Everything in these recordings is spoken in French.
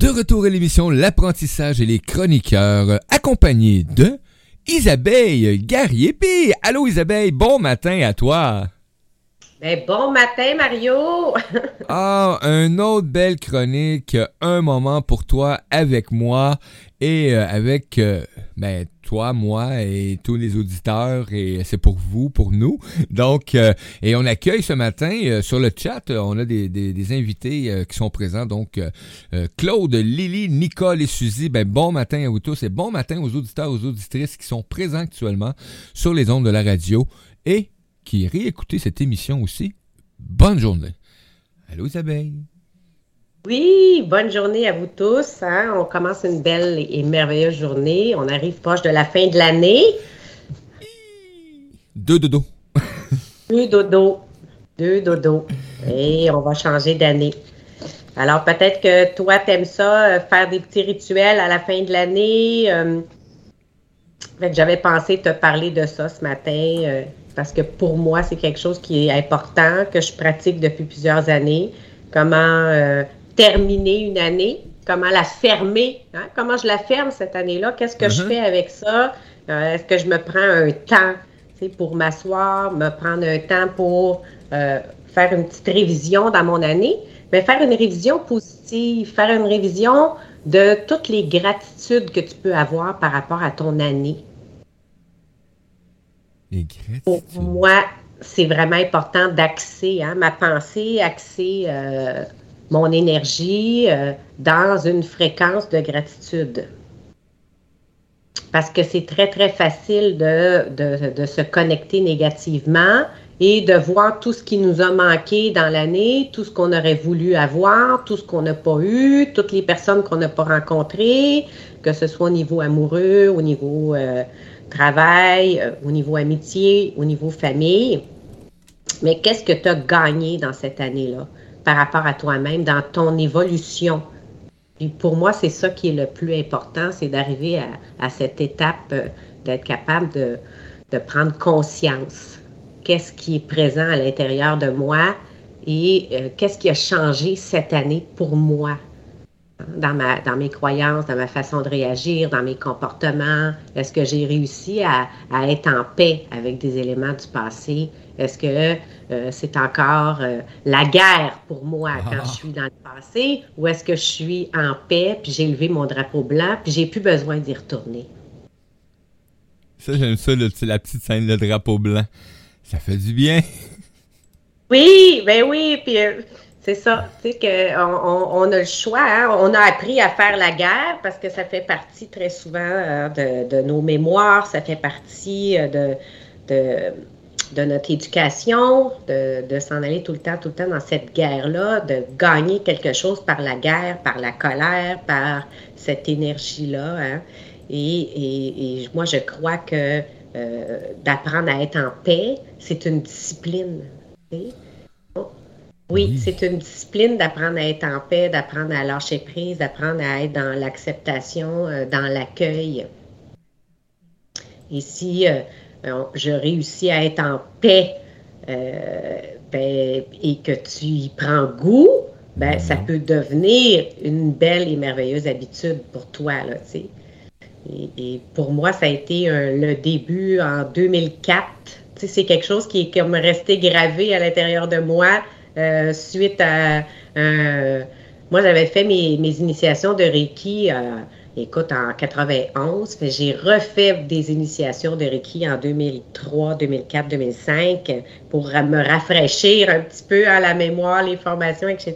De retour à l'émission L'apprentissage et les chroniqueurs, accompagnés de Isabelle Garriépi. Allô Isabelle, bon matin à toi. Ben, bon matin Mario. ah, un autre belle chronique, un moment pour toi avec moi et euh, avec euh, ben, toi, moi et tous les auditeurs et c'est pour vous, pour nous. Donc, euh, et on accueille ce matin sur le chat, on a des, des, invités qui sont présents. Donc, Claude, Lily, Nicole et Suzy, ben, bon matin à vous tous et bon matin aux auditeurs, aux auditrices qui sont présents actuellement sur les ondes de la radio et qui réécoutent cette émission aussi. Bonne journée. Allô Isabelle. Oui, bonne journée à vous tous. Hein. On commence une belle et merveilleuse journée. On arrive proche de la fin de l'année. Deux dodo. Deux dodo. Deux dodo. Et on va changer d'année. Alors peut-être que toi, t'aimes ça, euh, faire des petits rituels à la fin de l'année. Euh, j'avais pensé te parler de ça ce matin euh, parce que pour moi, c'est quelque chose qui est important, que je pratique depuis plusieurs années. Comment terminer une année, comment la fermer, hein? comment je la ferme cette année-là, qu'est-ce que je mm-hmm. fais avec ça, euh, est-ce que je me prends un temps pour m'asseoir, me prendre un temps pour euh, faire une petite révision dans mon année, mais faire une révision positive, faire une révision de toutes les gratitudes que tu peux avoir par rapport à ton année. Pour moi, c'est vraiment important d'axer hein, ma pensée, axer euh, mon énergie euh, dans une fréquence de gratitude. Parce que c'est très, très facile de, de, se connecter négativement et de voir tout ce qui nous a manqué dans l'année, tout ce qu'on aurait voulu avoir, tout ce qu'on n'a pas eu, toutes les personnes qu'on n'a pas rencontrées, que ce soit au niveau amoureux, au niveau euh, travail, euh, au niveau amitié, au niveau famille. Mais qu'est-ce que tu as gagné dans cette année-là? par rapport à toi-même, dans ton évolution? Et pour moi, c'est ça qui est le plus important, c'est d'arriver à, cette étape euh, d'être capable de, prendre conscience. Qu'est-ce qui est présent à l'intérieur de moi et euh, qu'est-ce qui a changé cette année pour moi dans, ma, dans mes croyances, dans ma façon de réagir, dans mes comportements? Est-ce que j'ai réussi à, à, être en paix avec des éléments du passé? Est-ce que euh, c'est encore euh, la guerre pour moi quand ah. je suis dans le passé? Ou est-ce que je suis en paix, puis j'ai levé mon drapeau blanc, puis j'ai plus besoin d'y retourner? Ça, j'aime ça, la petite scène, le drapeau blanc. Ça fait du bien. Oui, ben oui, puis euh, c'est ça, tu sais qu'on on, a le choix, hein. on a appris à faire la guerre parce que ça fait partie très souvent de, nos mémoires, ça fait partie de de notre éducation, de, s'en aller tout le temps, tout le temps dans cette guerre-là, de gagner quelque chose par la guerre, par la colère, par cette énergie-là. Hein. Et, moi, je crois que euh, d'apprendre à être en paix, c'est une discipline. Oui, c'est une discipline d'apprendre à être en paix, d'apprendre à lâcher prise, d'apprendre à être dans l'acceptation, euh, dans l'accueil. Et si euh, je réussis à être en paix euh, ben, et que tu y prends goût, ben, ça mhm. peut devenir une belle et merveilleuse habitude pour toi. Là, et, et, pour moi, ça a été le début en 2004. C'est quelque chose qui est comme resté gravé à l'intérieur de moi euh, suite à... moi, j'avais fait mes, initiations de Reiki Écoute, en 91, j'ai refait des initiations de Reiki en 2003, 2004, 2005 pour me rafraîchir un petit peu à la mémoire, les formations, etc.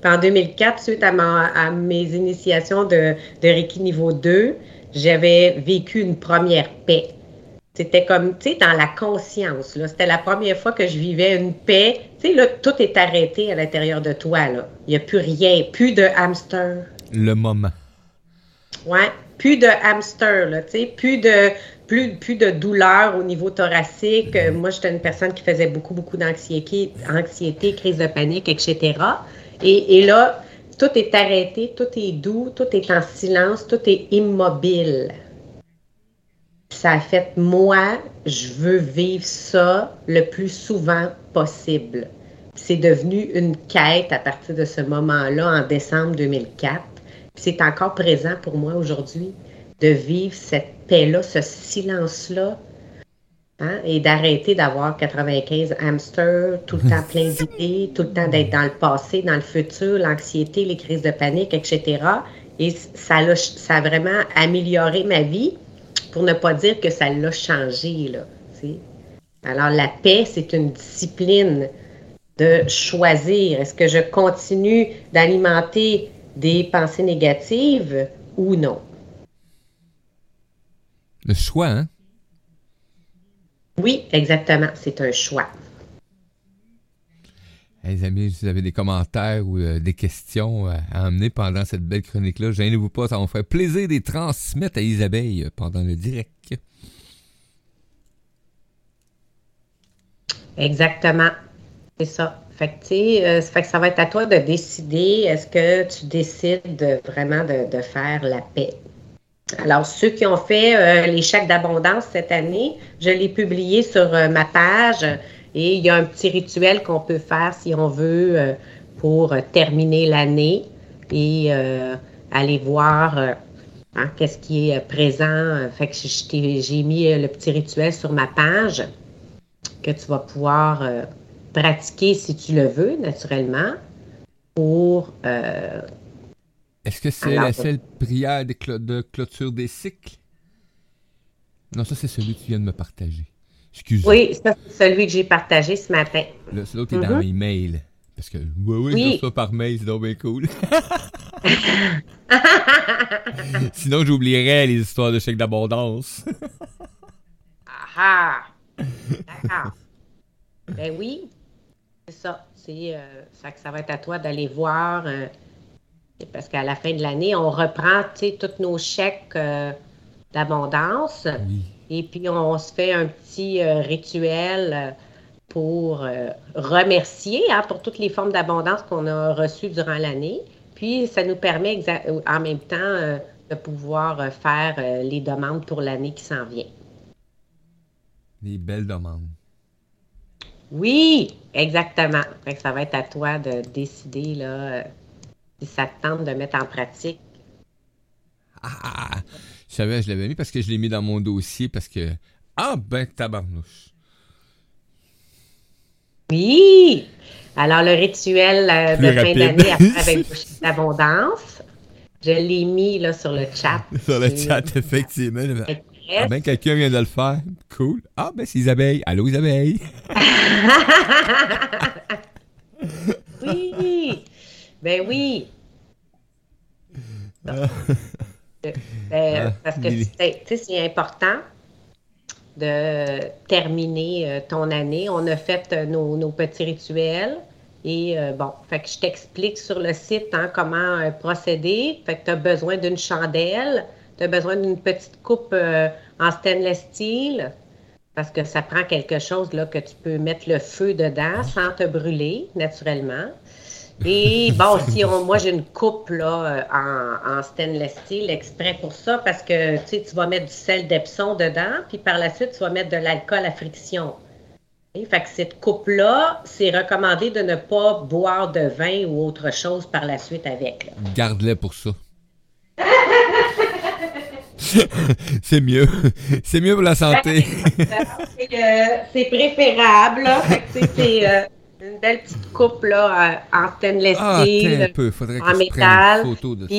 Puis en 2004, suite à, mes initiations de, de Reiki niveau 2, j'avais vécu une première paix. C'était comme, tu sais, dans la conscience. C'était la première fois que je vivais une paix. Tu sais, là, tout est arrêté à l'intérieur de toi. Là. Il n'y a plus rien, plus de hamster. Le moment. Ouais, plus de hamster, là, tu sais, plus de, plus, plus de douleur au niveau thoracique. Euh, moi, j'étais une personne qui faisait beaucoup, beaucoup d'anxiété, anxiété, crise de panique, etc. Et, et là, tout est arrêté, tout est doux, tout est en silence, tout est immobile. Ça a fait, moi, je veux vivre ça le plus souvent possible. C'est devenu une quête à partir de ce moment-là, en décembre 2004 C'est encore présent pour moi aujourd'hui de vivre cette paix-là, ce silence-là, hein, et d'arrêter d'avoir 95 hamsters, tout le temps plein d'idées, tout le temps d'être dans le passé, dans le futur, l'anxiété, les crises de panique, etc. Et ça ça a vraiment amélioré ma vie, pour ne pas dire que ça l'a changé. Là, Alors, la paix, c'est une discipline de choisir. Est-ce que je continue d'alimenter des pensées négatives ou non? Le choix, hein? Oui, exactement. C'est un choix. Les amis, si vous avez des commentaires ou euh, des questions euh, à amener pendant cette belle chronique-là, gênez-vous pas, ça va me faire plaisir de les transmettre à Isabelle pendant le direct. Exactement. C'est ça. Fait que, euh, que ça va être à toi de décider est-ce que tu décides vraiment de, faire la paix? Alors, ceux qui ont fait les chèques d'abondance cette année, je l'ai publié sur ma page et il y a un petit rituel qu'on peut faire si on veut pour terminer l'année et aller voir hein, qu'est-ce qui est présent. Fait que j'ai mis le petit rituel sur ma page que tu vas pouvoir pratiquer si tu le veux, naturellement, pour... Euh, Est-ce que c'est la seule prière de, clôture des cycles? Non, ça, c'est celui que tu viens de me partager. Oui, ça, c'est celui que j'ai partagé ce matin. Là, c'est l'autre qui est dans mhm. mes mails. Parce que, oui, oui, ça par mail, c'est donc bien cool. Sinon, j'oublierais les histoires de chèques d'abondance. ah D'accord. Ben oui. C'est ça. C'est, euh, ça, va être à toi d'aller voir. Euh, parce qu'à la fin de l'année, on reprend tous nos chèques euh, d'abondance. Et puis, on, se fait un petit rituel pour remercier hein, pour toutes les formes d'abondance qu'on a reçues durant l'année. Puis, ça nous permet en même temps de pouvoir faire les demandes pour l'année qui s'en vient. Les belles demandes. Oui, exactement. ça va être à toi de décider là, euh, si ça te tente de mettre en pratique. Ah, je savais, je l'avais mis parce que je l'ai mis dans mon dossier parce que. Ah ben tabarnouche. Oui! Alors, le rituel euh, de fin d'année avec l'abondance, je l'ai mis là, sur le chat. sur le chat, effectivement. Ah ben, quelqu'un vient de le faire. Cool. Ah ben, c'est Isabelle. Allô, Isabelle. oui. Ben oui. Ah. Parce que c'est important de terminer euh, ton année. On a fait euh, nos, petits rituels. Et euh, bon, fait que je t'explique sur le site hein, comment procéder. Fait que tu as besoin d'une chandelle, tu as besoin d'une petite coupe euh, en stainless steel parce que ça prend quelque chose là, que tu peux mettre le feu dedans sans te brûler naturellement. Et bon, si on, moi j'ai une coupe là, euh, en, stainless steel exprès pour ça parce que tu vas mettre du sel d'Epsom dedans, puis par la suite tu vas mettre de l'alcool à friction. Et, fait que cette coupe-là, c'est recommandé de ne pas boire de vin ou autre chose par la suite avec. Garde-les pour ça. c'est mieux. C'est mieux pour la santé. c'est préférable. C'est euh, une belle petite coupe là, en stainless ah, steel, en métal.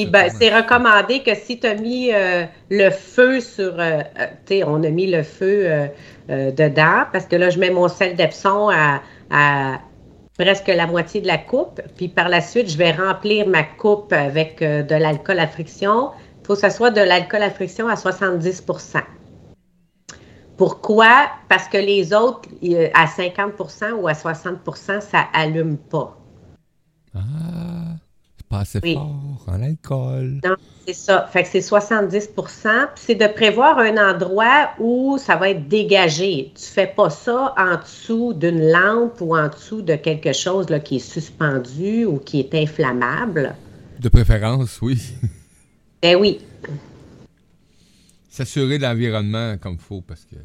Ben, c'est recommandé que si tu as mis euh, le feu sur... Euh, tu sais, on a mis le feu dedans parce que là, je mets mon sel d'Epsom à, à presque la moitié de la coupe. Puis par la suite, je vais remplir ma coupe avec de l'alcool à friction il faut que ce soit de l'alcool à friction à 70 Pourquoi? Parce que les autres, à 50% ou à 60% ça allume pas. Ah, c'est pas assez fort en alcool. Non, c'est ça. Fait que c'est 70 c'est de prévoir un endroit où ça va être dégagé. Tu fais pas ça en dessous d'une lampe ou en dessous de quelque chose là, qui est suspendu ou qui est inflammable. De préférence, oui. Ben oui. S'assurer de l'environnement comme il faut parce que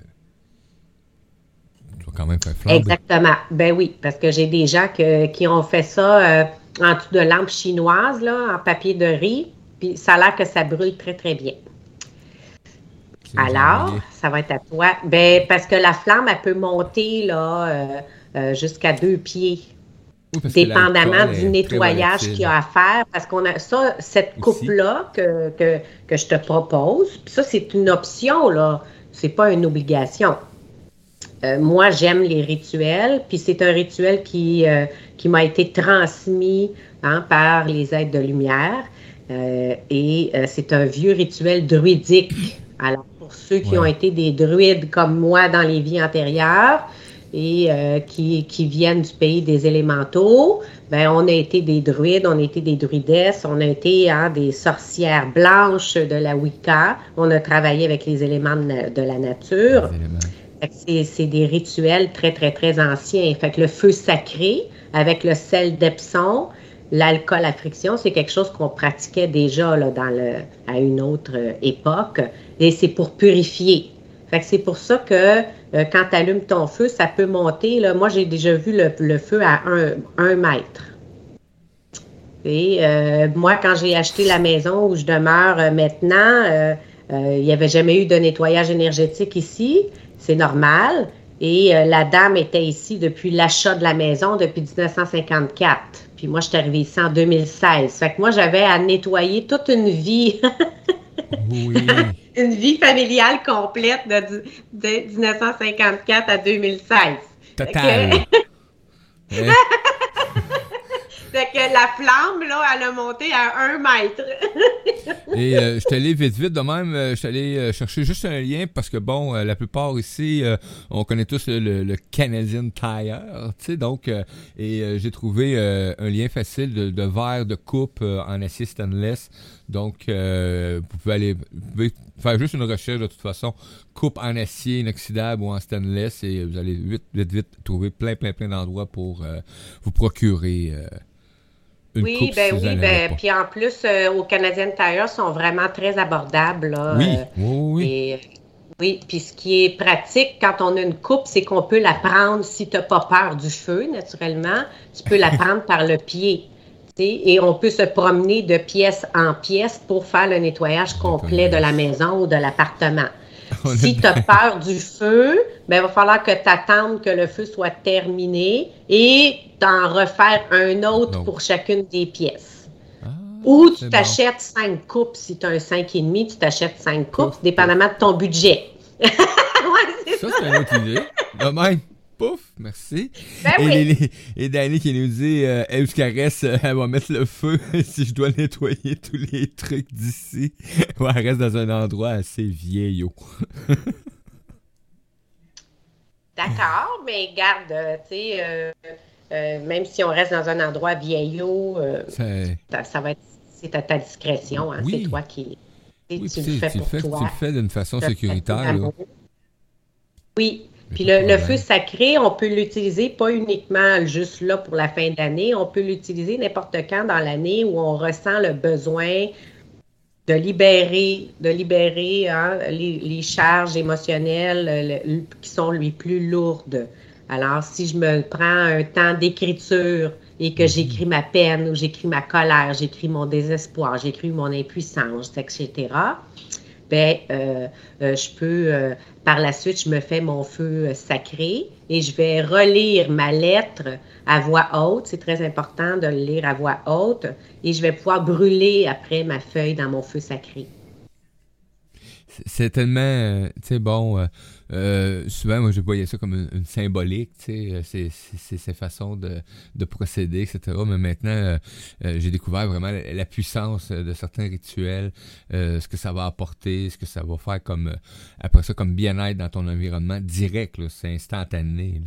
tu vas quand même faire flamber. Exactement. Ben oui, parce que j'ai des gens qui ont fait ça euh, en dessous de lampes chinoises, là, en papier de riz. puis ça a l'air que ça brûle très, très bien. Alors, ça va être à toi. Ben, parce que la flamme, elle peut monter là, euh, euh, jusqu'à deux pieds. Dépendamment du nettoyage qu'il y a à faire. Parce qu'on a ça, cette coupe-là que, que, je te propose, puis ça, c'est une option, là. C'est pas une obligation. Euh, moi, j'aime les rituels, puis c'est un rituel qui, qui m'a été transmis hein, par les aides de lumière. et c'est un vieux rituel druidique. Alors, ceux qui ont été des druides comme moi dans les vies antérieures et euh, qui, viennent du pays des élémentaux, ben on a été des druides, on a été des druidesses, on a été hein, des sorcières blanches de la Wicca, on a travaillé avec les éléments de, la nature. C'est des rituels très, très, très anciens. Fait que le feu sacré avec le sel d'Epsom, l'alcool à friction, c'est quelque chose qu'on pratiquait déjà là, dans le, à une autre euh, époque et c'est pour purifier. Fait que c'est pour ça que euh, quand tu allumes ton feu, ça peut monter. Là, moi, j'ai déjà vu le, feu à un, mètre. Et euh, moi, quand j'ai acheté la maison où je demeure maintenant, il n'y avait jamais eu de nettoyage énergétique ici. C'est normal. Et la dame était ici depuis l'achat de la maison depuis 1954. Puis moi, je suis arrivée ici en 2016. Fait que moi, j'avais à nettoyer toute une vie. oui. Une vie familiale complète de, 1954 à 2016. Total. Fait que la flamme, là, elle a monté à un mètre. Et euh, je suis allé vite, vite de même. Euh, je suis allé euh, chercher juste un lien parce que, bon, la plupart ici, on connaît tous le, Canadian Tire, tu sais, donc, et j'ai trouvé un lien facile de, verre de coupe en acier stainless. Donc, vous pouvez aller, vous pouvez faire juste une recherche de toute façon, coupe en acier inoxydable ou en stainless, et vous allez vite, vite, vite trouver plein, plein, plein d'endroits pour vous procurer oui, ben oui, ben, puis en plus, euh, au Canadian Tire sont vraiment très abordables. oui, euh, oui, oui. Euh, oui, puis ce qui est pratique quand on a une coupe, c'est qu'on peut la prendre, si tu n'as pas peur du feu, naturellement, tu peux la prendre par le pied. Et on peut se promener de pièce en pièce pour faire le nettoyage complet de la maison ou de l'appartement. si tu as peur du feu, ben, il va falloir que tu attendes que le feu soit terminé et d'en refaire un autre pour chacune des pièces. Ah, Ou tu t'achètes cinq coupes. Si tu as un 5,5, tu t'achètes cinq coupes, dépendamment de ton budget. ouais, ça, c'est une autre idée. même pouf, merci. Ben et, oui. et, Danny qui nous dit euh, Elle se caresse, euh, elle va mettre le feu si je dois nettoyer tous les trucs d'ici. ou elle reste dans un endroit assez vieillot. D'accord, mais garde, euh, tu sais, même si on reste dans un endroit vieillot, ça, va être c'est à ta discrétion, hein, c'est toi qui. Oui, tu, le fais pour toi. Tu le fais d'une façon sécuritaire. Oui, puis le, feu sacré, on peut l'utiliser pas uniquement juste là pour la fin d'année, on peut l'utiliser n'importe quand dans l'année où on ressent le besoin de libérer, de libérer hein, les, charges émotionnelles qui sont les plus lourdes. Alors, si je me prends un temps d'écriture et que mhm. j'écris ma peine ou j'écris ma colère, j'écris mon désespoir, j'écris mon impuissance, etc., ben, euh, euh, je peux, euh, par la suite, je me fais mon feu sacré et je vais relire ma lettre à voix haute. C'est très important de le lire à voix haute et je vais pouvoir brûler après ma feuille dans mon feu sacré. C'est tellement, tu sais, bon euh, souvent, moi, je voyais ça comme une, symbolique, tu sais, c'est ces façons de, de, procéder, etc. Mais maintenant, euh, euh, j'ai découvert vraiment la, puissance de certains rituels, ce que ça va apporter, ce que ça va faire comme, après ça, comme bien-être dans ton environnement direct, c'est instantané,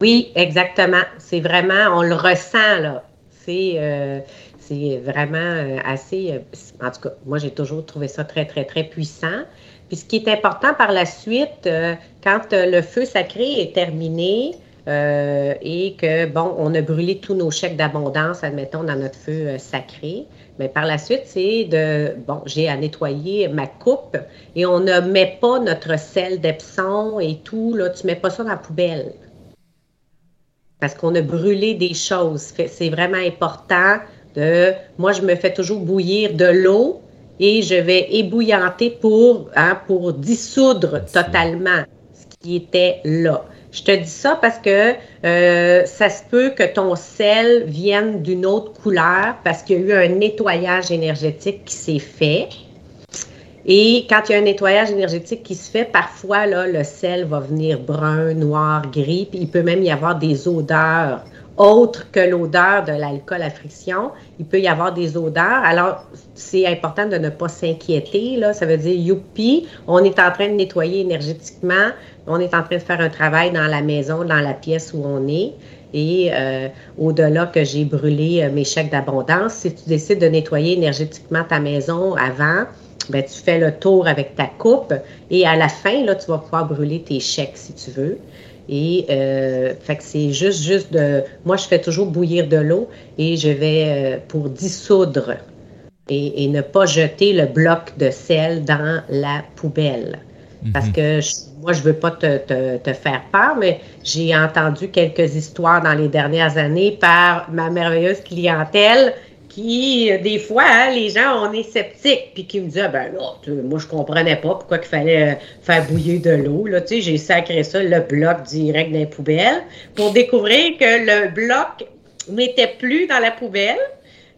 Oui, exactement. C'est vraiment, on le ressent, là. C'est c'est vraiment assez, en tout cas, moi j'ai toujours trouvé ça très, très, très puissant. Puis ce qui est important par la suite, euh, quand euh, le feu sacré est terminé euh, et que, bon, on a brûlé tous nos chèques d'abondance, admettons, dans notre feu sacré, mais par la suite, c'est de, bon, j'ai à nettoyer ma coupe et on ne met pas notre sel d'Epsom et tout, là, tu mets pas ça dans la poubelle. Parce qu'on a brûlé des choses. C'est vraiment important De, moi, je me fais toujours bouillir de l'eau et je vais ébouillanter pour, hein, pour dissoudre totalement ce qui était là. Je te dis ça parce que euh, ça se peut que ton sel vienne d'une autre couleur parce qu'il y a eu un nettoyage énergétique qui s'est fait. Et quand il y a un nettoyage énergétique qui se fait, parfois, là, le sel va venir brun, noir, gris, puis il peut même y avoir des odeurs autres que l'odeur de l'alcool à friction. Il peut y avoir des odeurs. Alors, c'est important de ne pas s'inquiéter. Là. Ça veut dire, youpi, on est en train de nettoyer énergétiquement. On est en train de faire un travail dans la maison, dans la pièce où on est. Et euh, au-delà que j'ai brûlé euh, mes chèques d'abondance, si tu décides de nettoyer énergétiquement ta maison avant, ben, tu fais le tour avec ta coupe et à la fin, là, tu vas pouvoir brûler tes chèques si tu veux. Et euh, fait que c'est juste, juste de. Moi, je fais toujours bouillir de l'eau et je vais euh, pour dissoudre et, ne pas jeter le bloc de sel dans la poubelle. Parce mhm. que moi, je veux pas te, te, te faire peur, mais j'ai entendu quelques histoires dans les dernières années par ma merveilleuse clientèle qui, euh, des fois, hein, les gens, on est sceptiques, puis qui me disent, ah, ben là, moi, je comprenais pas pourquoi il fallait euh, faire bouillir de l'eau. Là, tu sais, j'ai sacré ça, le bloc direct dans les poubelles, pour découvrir que le bloc n'était plus dans la poubelle,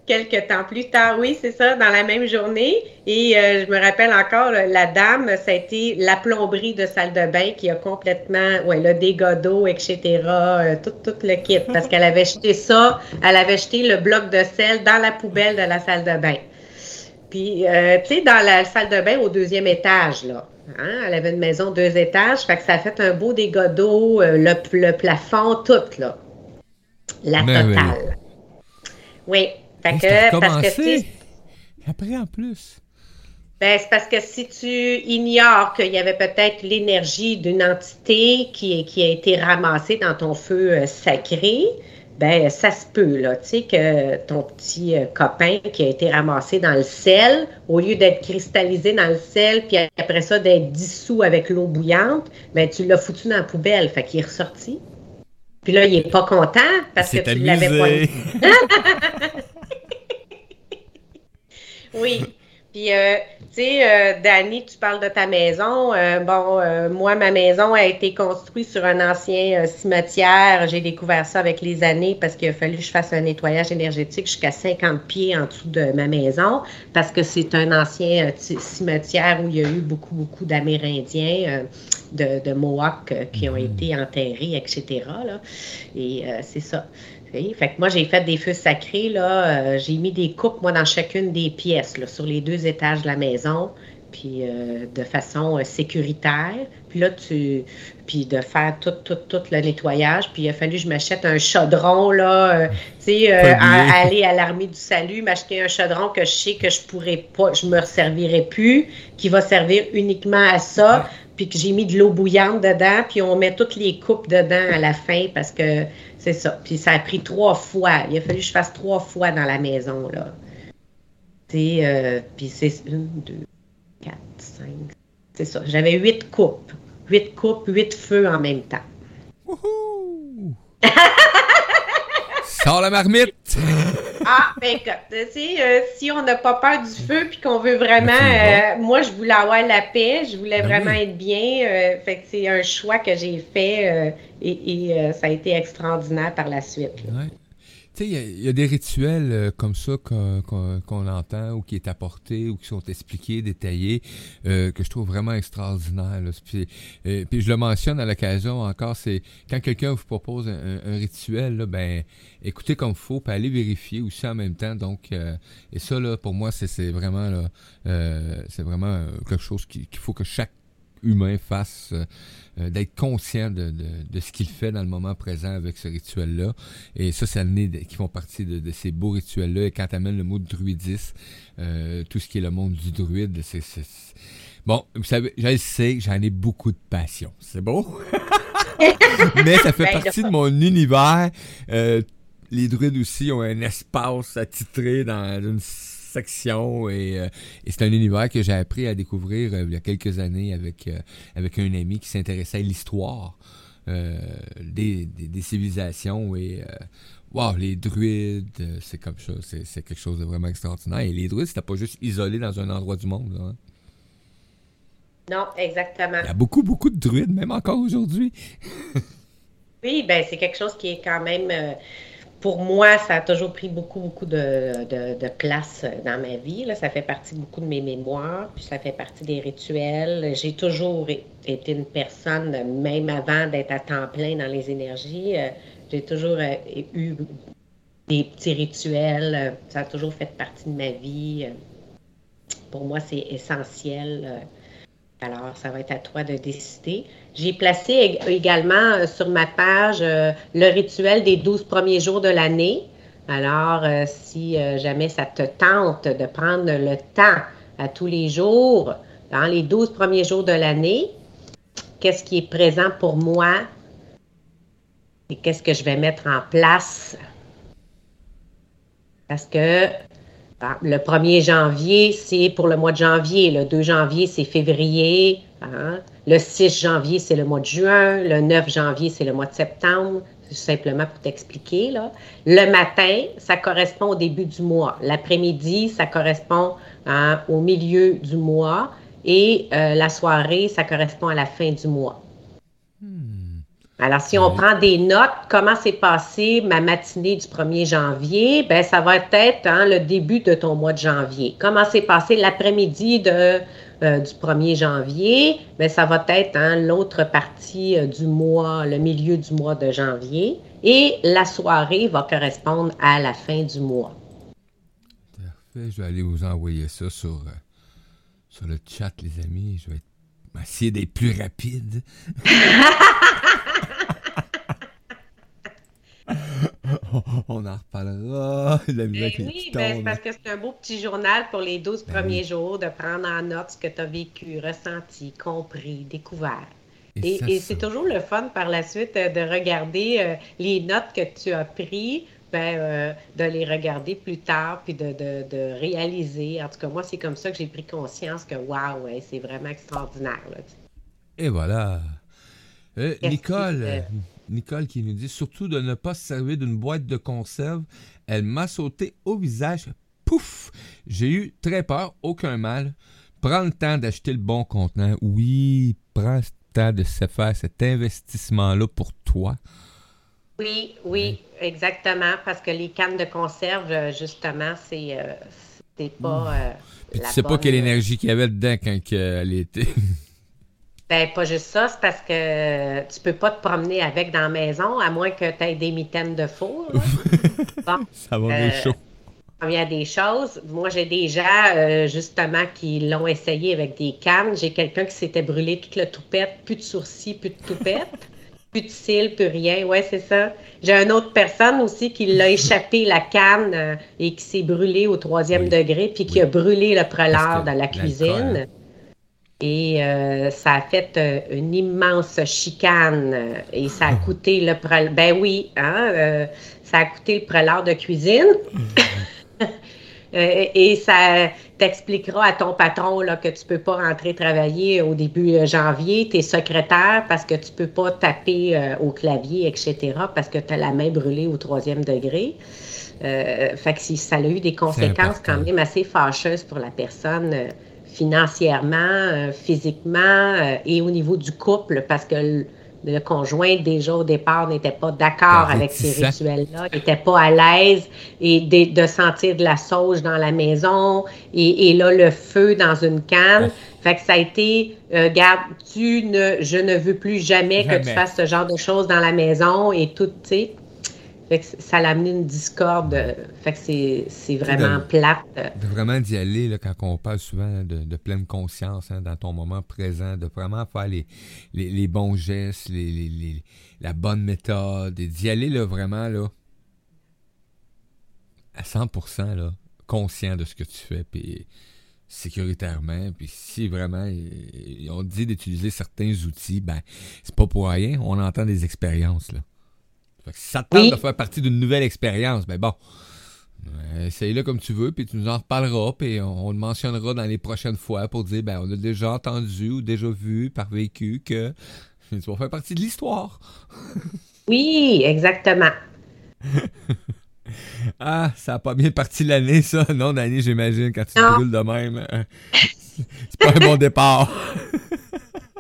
quelques temps plus tard, oui, c'est ça, dans la même journée. Et euh, je me rappelle encore, la dame, ça a été la plomberie de salle de bain qui a complètement, ouais, le dégât d'eau, etc., euh, tout, tout le kit, parce qu'elle avait jeté ça, elle avait jeté le bloc de sel dans la poubelle de la salle de bain. Puis, euh, tu sais, dans la salle de bain au deuxième étage, là, hein, elle avait une maison deux étages, fait que ça a fait un beau dégât d'eau, le, plafond, tout, là. La ben totale. oui. Fait que, parce que Après, en plus. Ben, c'est parce que si tu ignores qu'il y avait peut-être l'énergie d'une entité qui, qui, a été ramassée dans ton feu euh, sacré, ben ça se peut, là, tu sais, que ton petit euh, copain qui a été ramassé dans le sel, au lieu d'être cristallisé dans le sel, puis après ça d'être dissous avec l'eau bouillante, ben tu l'as foutu dans la poubelle, fait qu'il est ressorti. Puis là, il est pas content parce que tu l'avais pas. Oui. Puis, euh, tu sais, euh, Dani, tu parles de ta maison. Euh, bon, moi, ma maison a été construite sur un ancien cimetière. J'ai découvert ça avec les années parce qu'il a fallu que je fasse un nettoyage énergétique jusqu'à 50 pieds en dessous de ma maison parce que c'est un ancien cimetière où il y a eu beaucoup, beaucoup d'Amérindiens, de, de Mohawks qui ont mhm. été enterrés, etc. Là. Et c'est ça. Fait que moi, j'ai fait des feux sacrés, là. Euh, j'ai mis des coupes, moi, dans chacune des pièces, là, sur les deux étages de la maison, puis euh, de façon euh, sécuritaire. Puis là, tu... Puis de faire tout, tout, tout le nettoyage. Puis il a fallu que je m'achète un chaudron, là, tu sais, aller à l'armée du salut, m'acheter un chaudron que je sais que je pourrais pas, je me servirai plus, qui va servir uniquement à ça. Puis que j'ai mis de l'eau bouillante dedans, puis on met toutes les coupes dedans à la fin parce que c'est ça. Puis ça a pris trois fois. Il a fallu que je fasse trois fois dans la maison, là. Tu euh, puis c'est une, deux, quatre, cinq. C'est ça. J'avais huit coupes. Huit coupes, huit feux en même temps. Wouhou! Sors la marmite! ah, ben écoute, euh, si on n'a pas peur du feu puis qu'on veut vraiment. Euh, moi, je voulais avoir la paix, je voulais ben vraiment être bien. Euh, fait que c'est un choix que j'ai fait et, ça a été extraordinaire par la suite il y, a des rituels euh, comme ça qu'on entend ou qui est apporté ou qui sont expliqués, détaillés, euh, que je trouve vraiment extraordinaires. Euh, puis, je le mentionne à l'occasion encore, c'est quand quelqu'un vous propose un, rituel, là, ben écoutez comme faut, puis allez vérifier aussi en même temps. Donc, et ça, là, pour moi, c'est vraiment là, c'est vraiment quelque chose qu'il faut que chaque humain fasse euh, d'être conscient de, de, ce qu'il fait dans le moment présent avec ce rituel-là. Et ça, c'est amené qui font partie de, de ces beaux rituels-là. Et quand tu amènes le mot druidisme, euh, tout ce qui est le monde du druide, c'est... Bon, vous savez, je sais que j'en ai beaucoup de passion. C'est beau? Mais ça fait ben, partie de mon univers. Euh, les druides aussi ont un espace attitré dans une section et, euh, et c'est un univers que j'ai appris à découvrir euh, il y a quelques années avec, euh, avec un ami qui s'intéressait à l'histoire des, des, civilisations et wow, les druides, c'est comme ça, c'est quelque chose de vraiment extraordinaire. Et les druides, c'était pas juste isolé dans un endroit du monde. Hein? Non, exactement. Il y a beaucoup, beaucoup de druides, même encore aujourd'hui. oui, ben c'est quelque chose qui est quand même. Euh, pour moi, ça a toujours pris beaucoup, beaucoup de, place dans ma vie. Là. Ça fait partie beaucoup de mes mémoires, puis ça fait partie des rituels. J'ai toujours été une personne, même avant d'être à temps plein dans les énergies, euh, j'ai toujours euh, eu des petits rituels. Ça a toujours fait partie de ma vie. Pour moi, c'est essentiel. Alors, ça va être à toi de décider. J'ai placé également euh, sur ma page euh, le rituel des 12 premiers jours de l'année. Alors, euh, si jamais ça te tente de prendre le temps à tous les jours, dans les 12 premiers jours de l'année, qu'est-ce qui est présent pour moi et qu'est-ce que je vais mettre en place? Parce que le 1er janvier, c'est pour le mois de janvier. Le 2 janvier, c'est février. Hein? Le 6 janvier, c'est le mois de juin. Le 9 janvier, c'est le mois de septembre. Simplement pour t'expliquer. Le matin, ça correspond au début du mois. L'après-midi, ça correspond hein, au milieu du mois. Et euh, la soirée, ça correspond à la fin du mois. Alors, si on prend des notes, comment s'est passée ma matinée du 1er janvier, ben ça va être hein, le début de ton mois de janvier. Comment s'est passé l'après-midi de, euh, du 1er janvier, ben ça va être hein, l'autre partie euh, du mois, le milieu du mois de janvier. Et la soirée va correspondre à la fin du mois. Parfait. Je vais aller vous envoyer ça sur, euh, sur le chat, les amis. Je vais essayer d'être plus rapide. on en reparlera. La ben oui, ben, parce que c'est un beau petit journal pour les 12 ben premiers jours, de prendre en note ce que tu as vécu, ressenti, compris, découvert. Et, c'est toujours le fun par la suite euh, de regarder euh, les notes que tu as prises, ben, euh, de les regarder plus tard, puis de, réaliser. En tout cas, moi, c'est comme ça que j'ai pris conscience que, waouh, c'est vraiment extraordinaire. Et voilà. Nicole, Nicole qui nous dit surtout de ne pas se servir d'une boîte de conserve. Elle m'a sauté au visage. Pouf! J'ai eu très peur, aucun mal. Prends le temps d'acheter le bon contenant. Oui, prends le temps de se faire cet investissement-là pour toi. Oui, oui, exactement. Parce que les cannes de conserve, euh, justement, c'est euh, pas. Euh, tu sais pas quelle énergie qu'il y avait dedans quand elle était. Ben, pas juste ça, c'est parce que tu peux pas te promener avec dans la maison, à moins que tu aies des mitaines de four. ça va bien euh, chaud. Il y a des choses. Moi, j'ai des gens, euh, justement, qui l'ont essayé avec des cannes. J'ai quelqu'un qui s'était brûlé toute le toupette, plus de sourcils, plus de toupette, plus de cils, plus rien. Ouais, c'est ça. J'ai une autre personne aussi qui l'a échappé la canne euh, et qui s'est brûlé au troisième degré, puis qui a brûlé le prelard dans la cuisine. Et euh, ça a fait euh, une immense chicane et ça a coûté le prelard. Ben oui, hein, euh, ça a coûté le prelard de cuisine. et ça t'expliquera à ton patron là, que tu ne peux pas rentrer travailler au début janvier, tu es secrétaire parce que tu ne peux pas taper au clavier, etc., parce que tu as la main brûlée au troisième degré. fait que ça a eu des conséquences quand même assez fâcheuses pour la personne financièrement, euh, physiquement euh, et au niveau du couple, parce que le, conjoint, déjà au départ, n'était pas d'accord avec ces rituels-là, n'était pas à l'aise et de, sentir de la sauge dans la maison et, là, le feu dans une canne. Fait que ça a été, euh, garde, tu ne, je ne veux plus jamais, jamais, que tu fasses ce genre de choses dans la maison et tout, tu sais. Fait que ça l'a amené une discorde. Euh, fait que c'est vraiment plate. De vraiment d'y aller, là, quand on parle souvent de, pleine conscience hein, dans ton moment présent, de vraiment faire les, les, bons gestes, les, la bonne méthode, et d'y aller là, vraiment là, à 100%, là, conscient de ce que tu fais, puis sécuritairement, puis si vraiment on dit d'utiliser certains outils, ben c'est pas pour rien, on entend des expériences là si ça te tente de faire partie d'une nouvelle expérience, ben bon, euh, essaye-le comme tu veux, puis tu nous en reparleras, puis on, le mentionnera dans les prochaines fois pour dire, ben on a déjà entendu ou déjà vu par vécu que tu vas faire partie de l'histoire. oui, exactement. ah, ça a pas bien parti l'année, ça. Non, Danny, j'imagine, quand tu te brûles de même. hein. c'est pas un bon départ.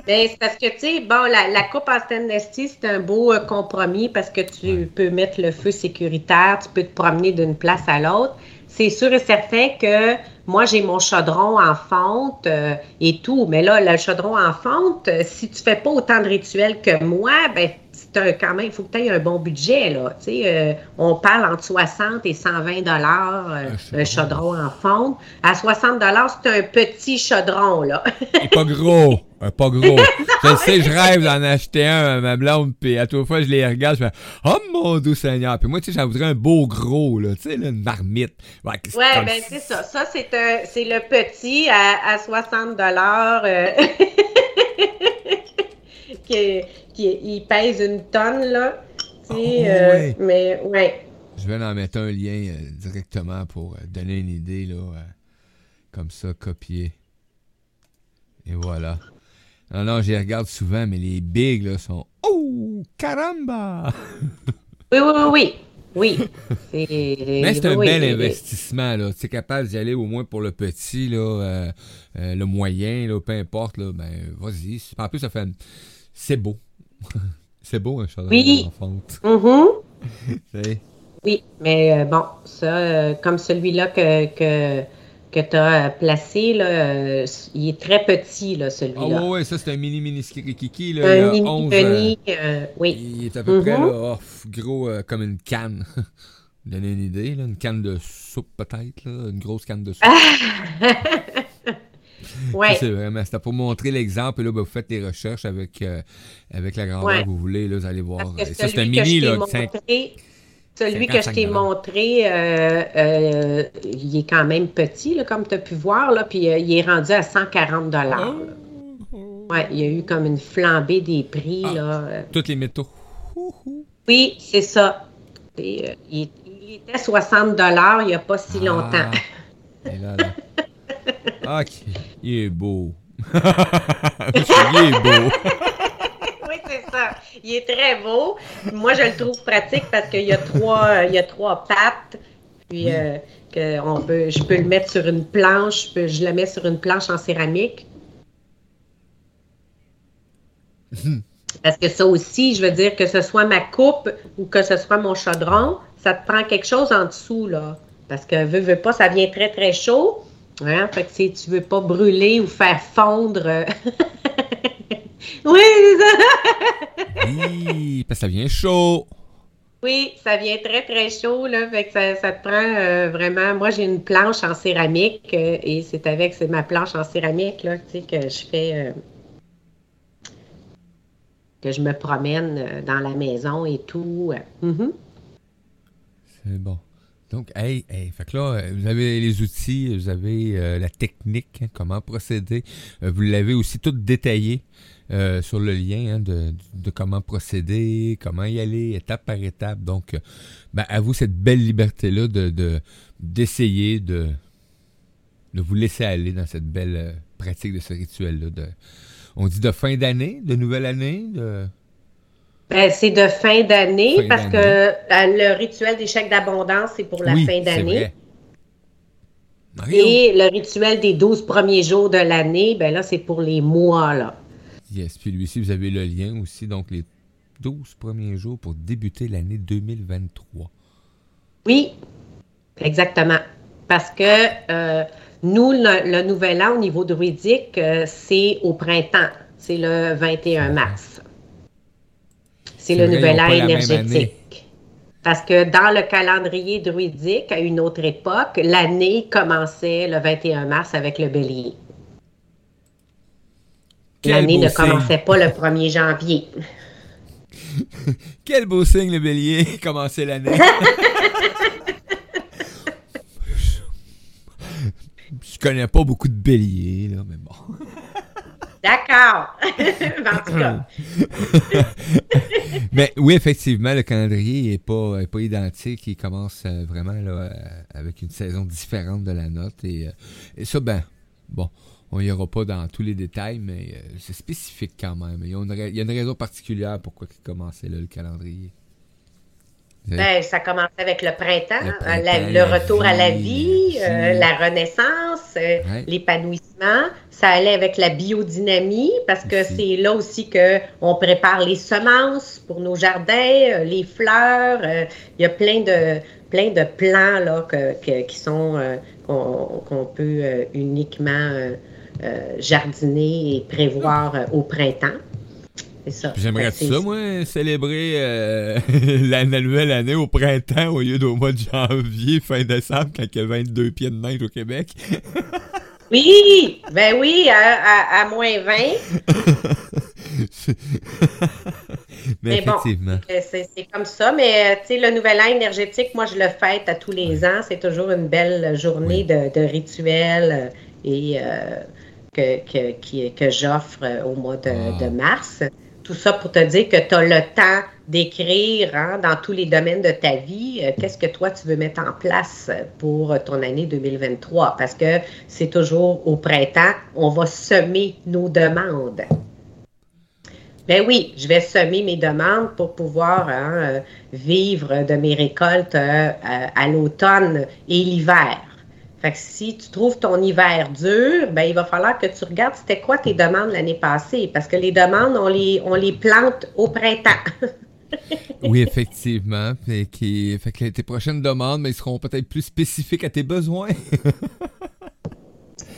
Ben, c'est parce que, tu sais, bon, la, la coupe en steel, c'est un beau euh, compromis parce que tu peux mettre le feu sécuritaire, tu peux te promener d'une place à l'autre. C'est sûr et certain que moi, j'ai mon chaudron en fonte euh, et tout, mais là, le chaudron en fonte, euh, si tu fais pas autant de rituels que moi, ben, c'est un- quand même, il faut que tu aies un bon budget, là. Tu sais, euh, on parle entre 60 et 120 dollars Un un chaudron en fonte. À 60 dollars, c'est un petit chaudron, là. Est pas gros. Un pas gros. Je sais, je rêve d'en acheter un à ma blonde, puis à toute fois, je les regarde, je fais Oh mon doux Seigneur. Puis moi, tu sais, j'en voudrais un beau gros, là. Tu sais, là, une marmite. Ouais, Ouais, ben c'est ça. Ça, c'est un, c'est le petit à, à 60 dollars qui, qui il pèse une tonne là. Oh, euh, ouais. mais ouais. Je vais en mettre un lien euh, directement pour euh, donner une idée, là. comme ça, copier. Et voilà. Non, non, je les regarde souvent, mais les bigs, là, sont. Oh, caramba! Oui, oui, oui, oui. Mais c'est un oui, bel oui, investissement, là. Tu es capable d'y aller au moins pour le petit, là, euh, euh, le moyen, là, peu importe, là. Ben, vas-y. En plus, ça fait. C'est beau. c'est beau, un chaudron Oui. en fonte. Tu sais. Oui, mais euh, bon, ça, euh, comme celui-là que, que, que tu as placé, là, euh, il est très petit, là, Ah celui-là. ouais, ouais, ça, c'est un mini mini kiki, là. un mini 11, euh, penny, euh, oui. Il est à peu près Mhm. là, oh, gros euh, comme une canne. Donner une idée, là, une canne de soupe peut-être, une grosse canne de soupe. Ouais. C'est vraiment, c'était pour montrer l'exemple. Et là, ben, vous faites les recherches avec, euh, avec la grandeur Ouais. que vous voulez. Là, vous allez voir. Parce que Et ça, c'est un celui que mini, je t'ai là, montré, celui que je 55 t'ai montré, euh, euh, il est quand même petit, là, comme tu as pu voir, là, puis euh, il est rendu à 140 dollars. Ouais, il y a eu comme une flambée des prix. Ah. Là. euh. Tous les métaux. Oui, c'est ça. Et, euh, il, il était 60 dollars il n'y a pas si longtemps. Ah. Et là, là. Ok, il est beau. il est beau. oui, c'est ça. Il est très beau. Moi, je le trouve pratique parce qu'il y a trois, il y a trois pattes. Puis, euh, que on peut, je peux le mettre sur une planche. Je, peux- je le mets sur une planche en céramique. Parce que ça aussi, je veux dire, que ce soit ma coupe ou que ce soit mon chaudron, ça te prend quelque chose en dessous, là. Parce que, veux, veux pas, ça vient très, très chaud. Hein? Fait que si tu veux pas brûler ou faire fondre. euh, oui, c'est ça. Oui, parce que ça vient chaud. Oui, ça vient très, très chaud, là. Fait que ça, ça te prend euh, vraiment. Moi, j'ai une planche en céramique euh, et c'est avec c'est ma planche en céramique, là, tu sais, que je fais. euh, que je me promène dans la maison et tout. C'est bon. Donc, hey, hey, fait que là, vous avez les outils, vous avez euh, la technique, hein, comment procéder. Euh, vous l'avez aussi tout détaillé euh, sur le lien hein, de, de comment procéder, comment y aller, étape par étape. Donc, ben, à vous cette belle liberté-là de, de- d'essayer de, de vous laisser aller dans cette belle pratique de ce rituel-là. De, on dit de fin d'année, de nouvelle année, de... Ben, c'est de fin d'année parce que euh, le rituel des chèques d'abondance, c'est pour la oui, fin c'est d'année. Et le rituel des 12 premiers jours de l'année, ben là, c'est pour les mois, là. Yes, puis lui aussi, vous avez le lien aussi, donc les 12 premiers jours pour débuter l'année 2023. Oui, exactement. Parce que euh, nous, le, le nouvel an au niveau druidique, euh, c'est au printemps. C'est le 21 mars. C'est le vrai, nouvel an énergétique. Parce que dans le calendrier druidique, à une autre époque, l'année commençait le 21 mars avec le bélier. L'année ne signe. commençait pas le 1er janvier. Quel beau signe, le bélier, commencer l'année. Je connais pas beaucoup de béliers, là, mais bon. D'accord. en tout oui, effectivement, le calendrier est pas, est pas identique. Il commence euh, vraiment là, euh, avec une saison différente de la note. Et, euh, et ça, ben, bon, on ira pas dans tous les détails, mais c'est spécifique quand même. Il y, a une, y a une raison particulière pourquoi il commençait là, le calendrier. Ben, ça commence avec le printemps, le, retour à la vie, euh, la renaissance, euh, l'épanouissement. Ça allait avec la biodynamie parce que c'est là aussi que on prépare les semences pour nos jardins, euh, les fleurs. Il y a plein de plein de plants là qui sont qu'on peut uniquement jardiner et prévoir au printemps. J'aimerais ça, moi, célébrer euh, la nouvelle année au printemps au lieu d'au mois de janvier, fin décembre, quand il y a 22 pieds de neige au Québec. oui, ben oui, à, moins 20. mais, effectivement. Euh, c'est comme ça, mais euh, tu sais, le nouvel an énergétique, moi, je le fête à tous les ans. C'est toujours une belle journée de, de rituel et que, que, j'offre au mois de, de ah. mars. Tout ça pour te dire que tu as le temps d'écrire hein, dans tous les domaines de ta vie, euh, qu'est-ce que toi tu veux mettre en place pour ton année 2023. Parce que c'est toujours au printemps, on va semer nos demandes. Ben oui, je vais semer mes demandes pour pouvoir hein, euh, vivre de mes récoltes euh, à l'automne et l'hiver. Fait que si tu trouves ton hiver dur, ben il va falloir que tu regardes c'était quoi tes demandes l'année passée. Parce que les demandes, on les, on les plante au printemps. oui, effectivement. Fait, fait que tes prochaines demandes, mais, seront peut-être plus spécifiques à tes besoins.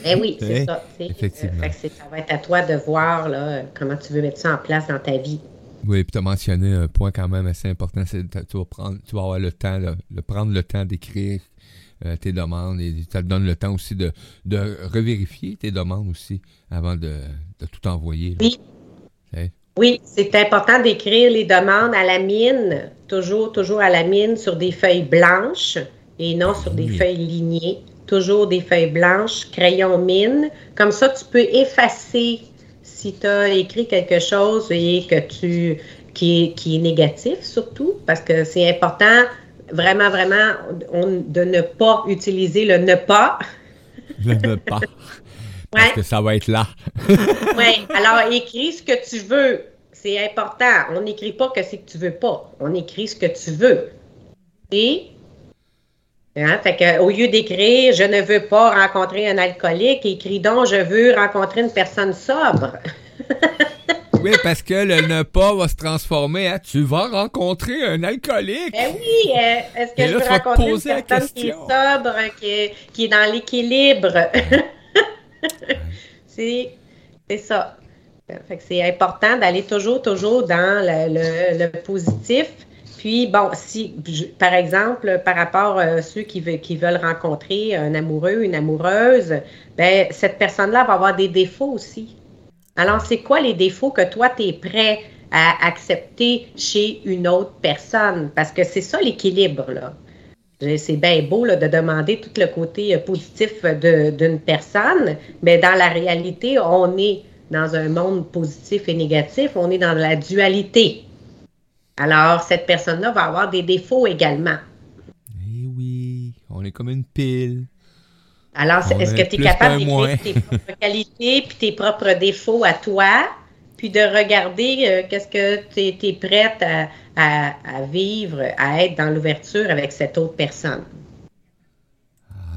eh oui, c'est ça. Effectivement. Fait que ça va être à toi de voir là, comment tu veux mettre ça en place dans ta vie. Oui, puis tu as mentionné un point quand même assez important, c'est que tu vas, prendre, tu vas avoir le temps de prendre le temps d'écrire euh, tes demandes et ça te donne le temps aussi de, de revérifier tes demandes aussi avant de, tout envoyer. Oui. Oui, c'est important d'écrire les demandes à la mine, toujours, toujours à la mine sur des feuilles blanches et non sur des feuilles lignées. Toujours des feuilles blanches, crayon mine. Comme ça, tu peux effacer si tu as écrit quelque chose et que tu qui est, qui est négatif surtout, parce que c'est important vraiment, vraiment de ne pas utiliser le ne pas. Le ne pas. Parce que ça va être là. oui. Alors, écris ce que tu veux. C'est important. On n'écrit pas que c'est que tu veux pas. On écrit ce que tu veux. Et Hein? Fait que, au lieu d'écrire Je ne veux pas rencontrer un alcoolique, écris donc Je veux rencontrer une personne sobre. Oui, parce que le ne pas va se transformer à tu vas rencontrer un alcoolique. Ben oui, euh, est-ce que je vais rencontrer une personne qui est sobre, qui est, dans l'équilibre? c'est ça. Fait que c'est important d'aller toujours, toujours dans le, positif. Puis, bon, si, par exemple, par rapport à ceux qui, qui veulent rencontrer un amoureux, une amoureuse, ben, cette personne-là va avoir des défauts aussi. Alors, c'est quoi les défauts que toi, tu es prêt à accepter chez une autre personne? Parce que c'est ça l'équilibre, là. C'est bien beau de demander tout le côté euh, positif d'une personne, mais dans la réalité, on est dans un monde positif et négatif, on est dans la dualité. Alors, cette personne-là va avoir des défauts également. Eh oui, on est comme une pile. Alors, est-ce que tu es capable d'écrire tes propres qualités puis tes propres défauts à toi, puis de regarder euh, qu'est-ce que tu es, prête à, vivre, à être dans l'ouverture avec cette autre personne?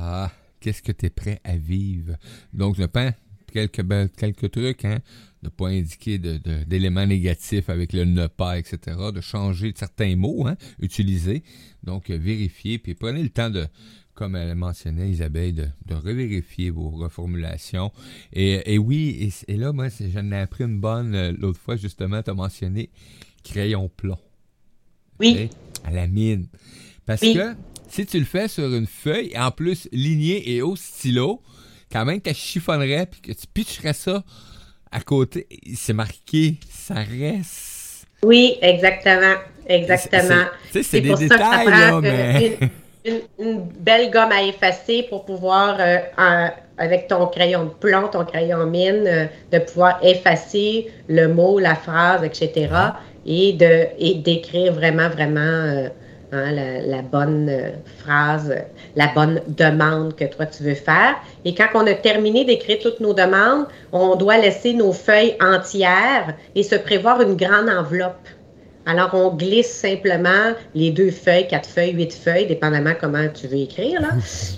Ah, qu'est-ce que tu es prêt à vivre? Donc, je pense quelques, quelques trucs, hein? ne pas indiquer d'éléments négatifs avec le ne pas, etc., de changer certains mots hein, utilisés. Donc, vérifier, puis prenez le temps de, comme elle mentionnait Isabelle, de, de revérifier vos reformulations. Et, oui, et, là, moi, j'en ai appris une bonne euh, l'autre fois, justement, tu as mentionné crayon plomb. Oui. À la mine. Parce que si tu le fais sur une feuille, en plus lignée et au stylo, quand même, tu chiffonnerais puis que tu pitcherais ça à côté, c'est marqué, ça reste. Oui, exactement. Exactement. C'est des détails, là, mais une, belle gomme à effacer pour pouvoir, euh, avec ton crayon de plomb, ton crayon mine, euh, de pouvoir effacer le mot, la phrase, etc. et de d'écrire vraiment, vraiment euh, hein, la, bonne phrase, la bonne demande que toi tu veux faire. Et quand on a terminé d'écrire toutes nos demandes, on doit laisser nos feuilles entières et se prévoir une grande enveloppe Alors, on glisse simplement les deux feuilles, quatre feuilles, huit feuilles, dépendamment comment tu veux écrire, là,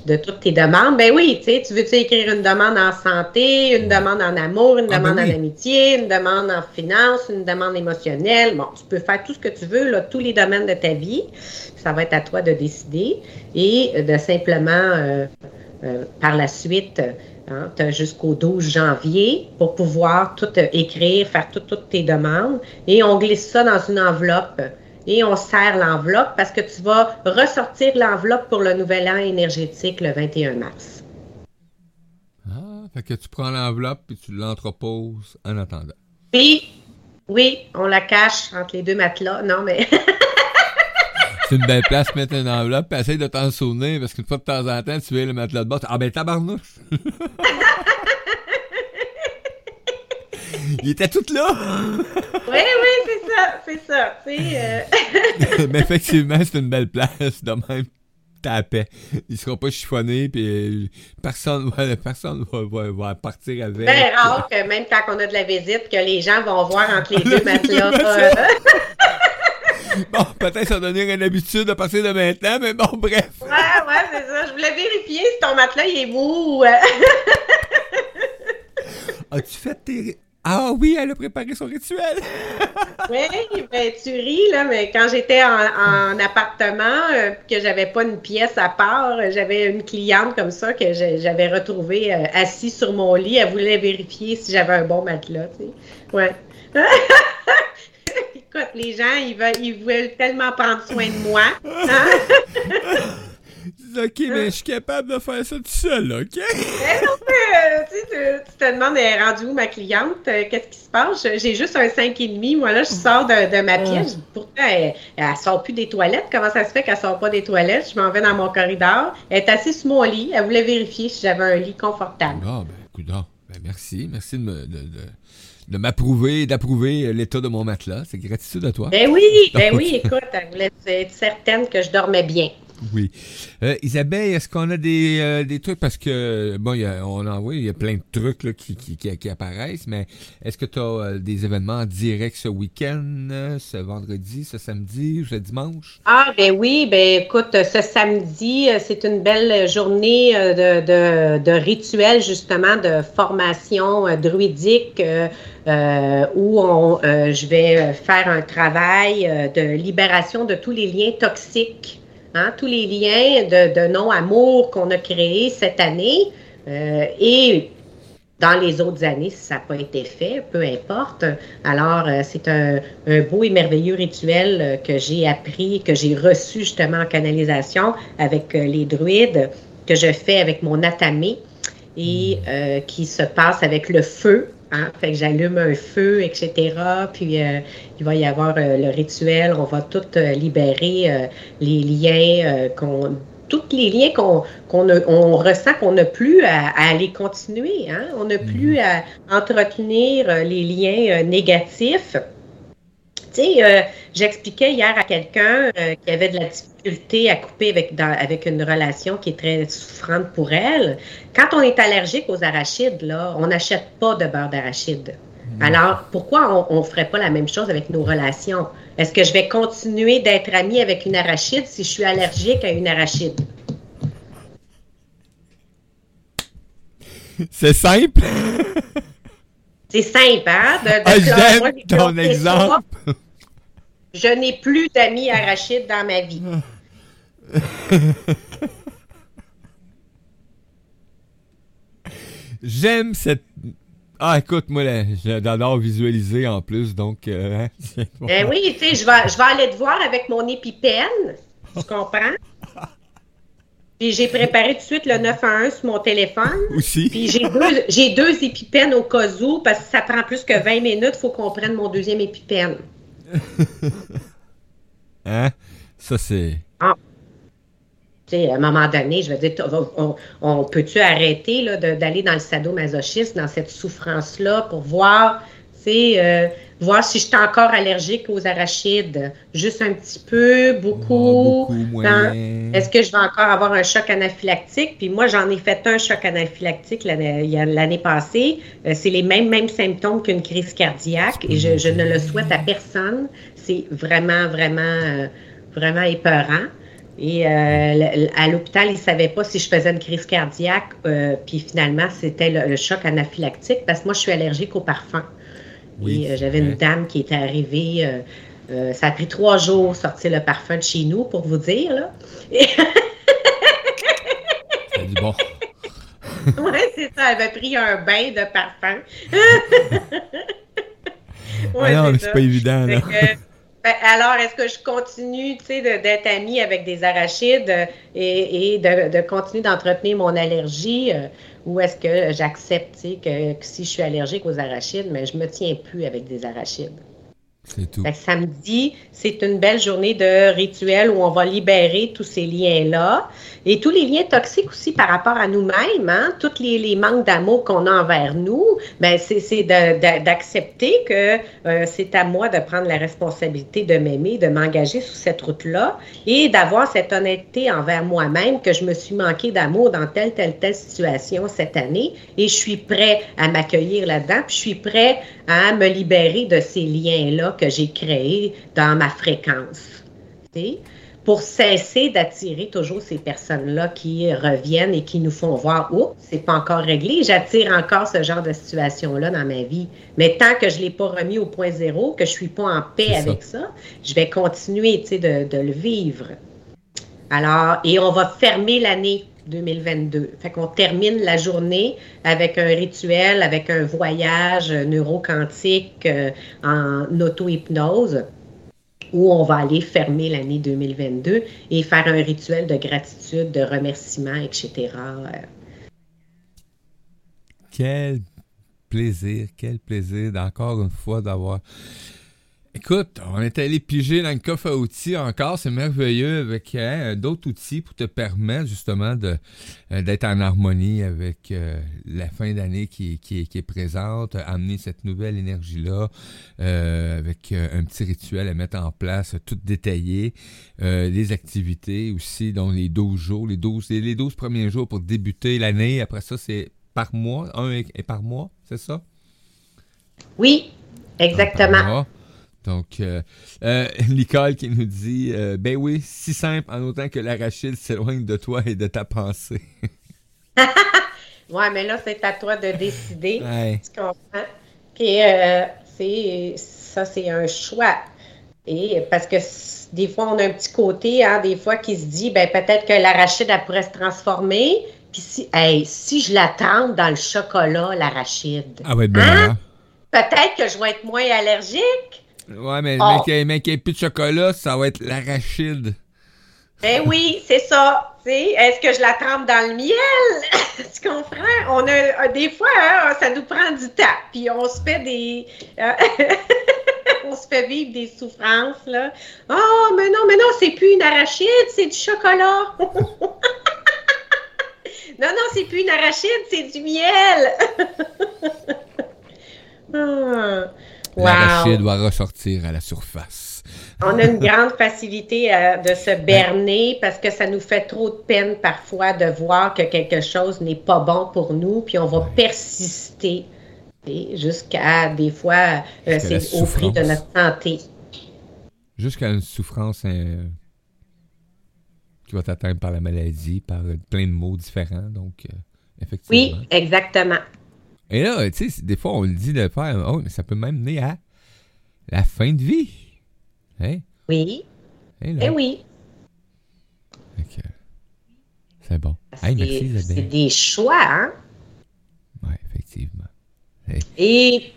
de toutes tes demandes. Ben oui, tu sais, tu veux-tu écrire une demande en santé, une demande en amour, une ah, ben demande en amitié, une demande en finance, une demande émotionnelle? Bon, tu peux faire tout ce que tu veux, là, tous les domaines de ta vie. Ça va être à toi de décider et de simplement, euh, euh, par la suite, Hein, tu as jusqu'au 12 janvier pour pouvoir tout euh, écrire, faire toutes tes demandes. Et on glisse ça dans une enveloppe et on serre l'enveloppe parce que tu vas ressortir l'enveloppe pour le nouvel an énergétique le 21 mars. Ah, fait que tu prends l'enveloppe et tu l'entreposes en attendant. Oui, oui, on la cache entre les deux matelas. Non, mais. c'est une belle place mettre une enveloppe, puis essaye de t'en souvenir, parce qu'une fois de temps en temps, tu veux le matelas de bas. Ah ben tabarnouche! Il était tout là! oui, oui, c'est ça, c'est ça. Euh... Mais effectivement, c'est une belle place, de même. paix. Il sera pas chiffonné, puis euh, personne, va, personne va, va, partir avec. C'est rare que même quand on a de la visite, que les gens vont voir entre les deux matelas. Euh, bon, peut-être ça devenir une habitude de passer de maintenant, mais bon, bref. Ouais, ouais, c'est ça. Je voulais vérifier si ton matelas il est mou. As-tu fait tes. Ah oui, elle a préparé son rituel. oui, ben tu ris, là, mais quand j'étais en, appartement, euh, que j'avais pas une pièce à part, j'avais une cliente comme ça que j'avais retrouvée euh, assise sur mon lit. Elle voulait vérifier si j'avais un bon matelas, tu sais. Ouais. Écoute, les gens, ils veulent, ils veulent tellement prendre soin de moi. Hein? OK, mais je suis capable de faire ça tout seul, OK? Non, tu, tu, te demandes, elle est rendue où ma cliente? Euh, qu'est-ce qui se passe? J'ai juste un 5,5. Moi, là, je sors de, ma pièce. Pourtant, elle, ne sort plus des toilettes. Comment ça se fait qu'elle sort pas des toilettes? Je m'en vais dans mon corridor. Elle est assise sur mon lit. Elle voulait vérifier si j'avais un lit confortable. Ah, ben, écoute, ben, merci. Merci de me. De, de m'approuver, d'approuver l'état de mon matelas. C'est gratitude à toi. Ben oui, ben oui, écoute, elle voulait être certaine que je dormais bien. Oui. Euh, Isabelle, est-ce qu'on a des, euh, des, trucs? Parce que bon, y a, on en voit, il y a plein de trucs là, qui, qui, qui, apparaissent, mais est-ce que tu as euh, des événements en direct ce week-end, ce vendredi, ce samedi ou ce dimanche? Ah ben oui, ben écoute, ce samedi, c'est une belle journée de, de, de rituel justement de formation druidique. où on, je vais faire un travail de libération de tous les liens toxiques Hein, tous les liens de, non-amour qu'on a créés cette année euh, et dans les autres années, si ça n'a pas été fait, peu importe. Alors, euh, c'est un, beau et merveilleux rituel euh, que j'ai appris, que j'ai reçu justement en canalisation avec les druides, que je fais avec mon atamé et qui se passe avec le feu. Hein? Fait que j'allume un feu, etc. Puis euh, il va y avoir euh, le rituel, on va tout euh, libérer les liens qu'on. Tous les liens qu'on on ressent qu'on n'a plus à, aller continuer. Hein? On n'a plus mhm. à entretenir les liens négatifs. Tu sais, j'expliquais hier à quelqu'un qui avait de la difficulté à couper avec, avec une relation qui est très souffrante pour elle. Quand on est allergique aux arachides, là, on n'achète pas de beurre d'arachide. Hmm. Alors, pourquoi on ne ferait pas la même chose avec nos relations? Est-ce que je vais continuer d'être amie avec une arachide si je suis allergique à une arachide? C'est simple. C'est simple, hein? De, ah, J'aime ton exemple. Je n'ai plus d'amis arachides dans ma vie. J'aime cette. Ah, écoute, moi, j'adore visualiser en plus, donc. Euh, hein, ben oui, tu sais, je vais, je vais aller te voir avec mon épipène. Tu comprends? Puis j'ai préparé tout de suite le 911 sur mon téléphone. Aussi. Puis j'ai deux, j'ai deux épipènes au cas où, parce que ça prend plus que 20 minutes, il faut qu'on prenne mon deuxième épipène. hein? Ça, c'est. Ah à un moment donné, je veux dire, on, peut-tu arrêter d'aller dans le sadomasochisme, dans cette souffrance-là, pour voir, euh, voir si je suis encore allergique aux arachides? Juste un petit peu, beaucoup. Est-ce que je vais encore avoir un choc anaphylactique? Puis moi, j'en ai fait un choc anaphylactique l'année passée. Euh, c'est les mêmes, mêmes symptômes qu'une crise cardiaque et je, je, ne le souhaite à personne c'est vraiment, vraiment, vraiment épeurant. Et à l'hôpital, ils ne savaient pas si je faisais une crise cardiaque. puis finalement, c'était le, choc anaphylactique parce que moi, je suis allergique au parfum. Oui, j'avais une dame qui était arrivée. ça a pris trois jours sortir le parfum de chez nous, pour vous dire. Là. bon. oui, c'est ça. Elle avait pris un bain de parfum. ouais, non, mais c'est pas évident. Là. Ben, alors, est-ce que je continue d'être amie avec des arachides et, de, continuer d'entretenir mon allergie euh, ou est-ce que j'accepte que, que, si je suis allergique aux arachides, mais je me tiens plus avec des arachides? Samedi, c'est une belle journée de rituel où on va libérer tous ces liens-là et tous les liens toxiques aussi par rapport à nous-mêmes, hein? tous les, manques d'amour qu'on a envers nous. Ben, c'est d'accepter que euh, c'est à moi de prendre la responsabilité de m'aimer, de m'engager sur cette route-là et d'avoir cette honnêteté envers moi-même que je me suis manqué d'amour dans telle, telle, telle situation cette année et je suis prêt à m'accueillir là-dedans, puis je suis prêt à me libérer de ces liens-là que j'ai créé dans ma fréquence. Pour cesser d'attirer toujours ces personnes-là qui reviennent et qui nous font voir, oh, c'est pas encore réglé, j'attire encore ce genre de situation-là dans ma vie. Mais tant que je ne l'ai pas remis au point zéro, que je ne suis pas en paix avec ça. je vais continuer de, de le vivre. Alors, et on va fermer l'année 2022. Fait qu'on termine la journée avec un rituel, avec un voyage neuroquantique euh, en auto-hypnose où on va aller fermer l'année 2022 et faire un rituel de gratitude, de remerciement, etc. Quel plaisir, quel plaisir d'encore une fois d'avoir Écoute, on est allé piger dans le coffre à outils encore, c'est merveilleux avec hein, d'autres outils pour te permettre justement de euh, d'être en harmonie avec euh, la fin d'année qui, qui, est présente, amener cette nouvelle énergie-là euh, avec un petit rituel à mettre en place, tout détaillé, les activités aussi, donc les 12 jours, les 12, les 12 premiers jours pour débuter l'année, après ça c'est par mois, un et par mois, c'est ça? Oui, exactement. Donc, euh, euh, Nicole qui nous dit euh, Ben oui, si simple en autant que l'arachide s'éloigne de toi et de ta pensée. ouais, mais là, c'est à toi de décider. Tu comprends? Puis, c'est, ça, c'est un choix. Et parce que des fois, on a un petit côté, hein, des fois, qui se dit ben peut-être que l'arachide, elle pourrait se transformer. Puis, si, si je l'attends dans le chocolat, l'arachide. Ah, ouais, bien. Hein? Peut-être que je vais être moins allergique. Ouais, mais, oh. mais qu'il n'y ait plus de chocolat, ça va être l'arachide. Ben oui, c'est ça. Est-ce que je la trempe dans le miel? tu comprends? On a, euh, des fois, hein, ça nous prend du temps. Puis on se fait des. Euh, on se fait vivre des souffrances, là. Oh, mais non, mais non, c'est plus une arachide, c'est du chocolat. non, non, c'est plus une arachide, c'est du miel. ah. L'arachide doit ressortir à la surface. On a une grande facilité euh, de se berner parce que ça nous fait trop de peine parfois de voir que quelque chose n'est pas bon pour nous, puis on va persister jusqu'à des fois, euh, c'est au prix de notre santé. Jusqu'à une souffrance euh, qui va t'atteindre par la maladie, par plein de maux différents. Donc, effectivement. Oui, exactement. Et là, tu sais, des fois, on le dit de faire, oh, mais ça peut même mener à la fin de vie. Hein? Oui. Eh oui. C'est bon. C'est des choix, hein? Oui, effectivement. Et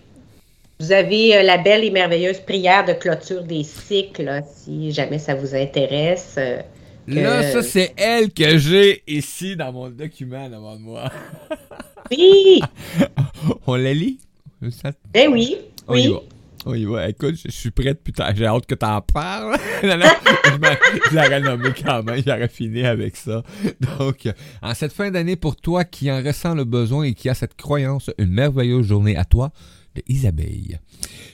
vous avez euh, la belle et merveilleuse prière de clôture des cycles, si jamais ça vous intéresse. Euh, Là, ça, c'est elle que j'ai ici dans mon document devant moi. oui! On la lit? Ben oui. oui. Oui, ouais, écoute, je, suis prête, putain, j'ai hâte que t'en parles. non, non, je, l'aurais nommé quand même, j'aurais fini avec ça. Donc, en cette fin d'année, pour toi qui en ressent le besoin et qui a cette croyance, une merveilleuse journée à toi de Isabelle.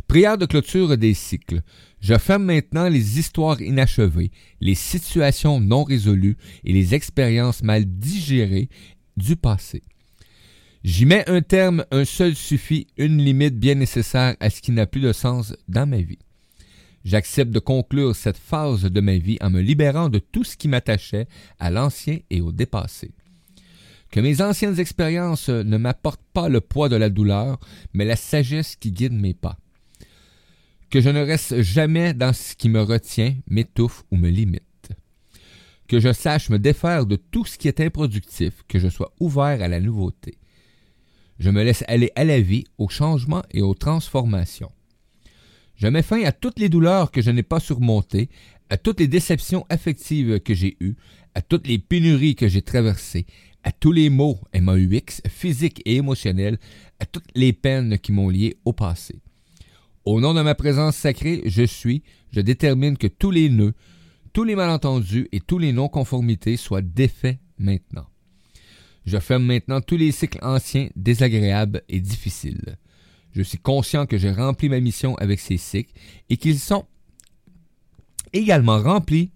Prière de clôture des cycles. Je ferme maintenant les histoires inachevées, les situations non résolues et les expériences mal digérées du passé. J'y mets un terme, un seul suffit, une limite bien nécessaire à ce qui n'a plus de sens dans ma vie. J'accepte de conclure cette phase de ma vie en me libérant de tout ce qui m'attachait à l'ancien et au dépassé. Que mes anciennes expériences ne m'apportent pas le poids de la douleur, mais la sagesse qui guide mes pas. Que je ne reste jamais dans ce qui me retient, m'étouffe ou me limite. Que je sache me défaire de tout ce qui est improductif, que je sois ouvert à la nouveauté. Je me laisse aller à la vie, au changement et aux transformations. Je mets fin à toutes les douleurs que je n'ai pas surmontées, à toutes les déceptions affectives que j'ai eues, à toutes les pénuries que j'ai traversées, à tous les maux MAUX, physiques et émotionnels, à toutes les peines qui m'ont lié au passé. Au nom de ma présence sacrée, je suis, je détermine que tous les nœuds, tous les malentendus et tous les non-conformités soient défaits maintenant. Je ferme maintenant tous les cycles anciens, désagréables et difficiles. Je suis conscient que j'ai rempli ma mission avec ces cycles et qu'ils sont également remplis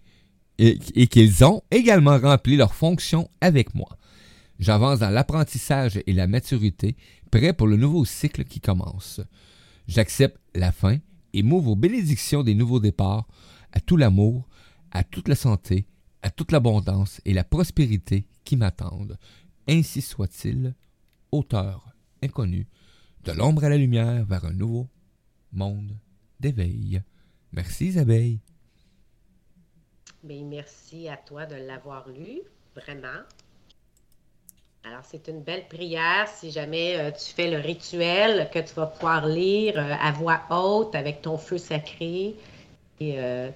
et, qu'ils ont également rempli leur fonction avec moi. J'avance dans l'apprentissage et la maturité, prêt pour le nouveau cycle qui commence. J'accepte la fin et m'ouvre aux bénédictions des nouveaux départs, à tout l'amour, à toute la santé, à toute l'abondance et la prospérité qui m'attendent. Ainsi soit-il, auteur inconnu, de l'ombre à la lumière vers un nouveau monde d'éveil. Merci Isabelle. Merci à toi de l'avoir lu, vraiment. Alors, c'est une belle prière si jamais euh, tu fais le rituel que tu vas pouvoir lire euh, à voix haute avec ton feu sacré. Et euh,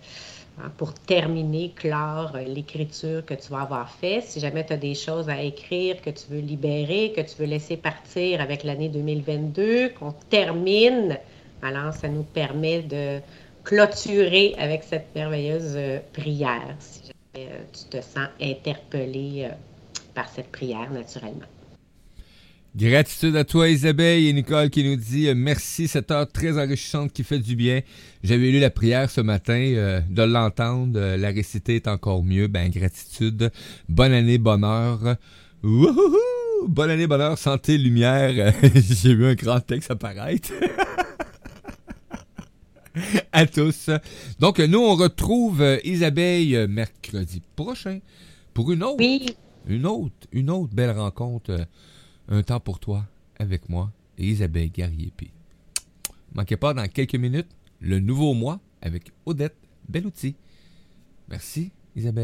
pour terminer, clore euh, l'écriture que tu vas avoir fait. Si jamais tu as des choses à écrire que tu veux libérer, que tu veux laisser partir avec l'année 2022, qu'on termine, alors ça nous permet de clôturer avec cette merveilleuse euh, prière, si jamais euh, tu te sens interpellé par cette prière naturellement. Gratitude à toi Isabelle et Nicole qui nous dit euh, merci cette heure très enrichissante qui fait du bien. J'avais lu la prière ce matin, euh, de l'entendre, euh, la réciter est encore mieux. Ben gratitude, bonne année, bonheur. Wouhou! Bonne année, bonheur, santé, lumière. J'ai vu un grand texte apparaître. à tous. Donc nous on retrouve Isabelle mercredi prochain pour une autre, une autre, une autre belle rencontre. Un temps pour toi, avec moi et Isabelle Garriépi. Manquez pas dans quelques minutes le nouveau mois avec Odette Bellouti. Merci, Isabelle.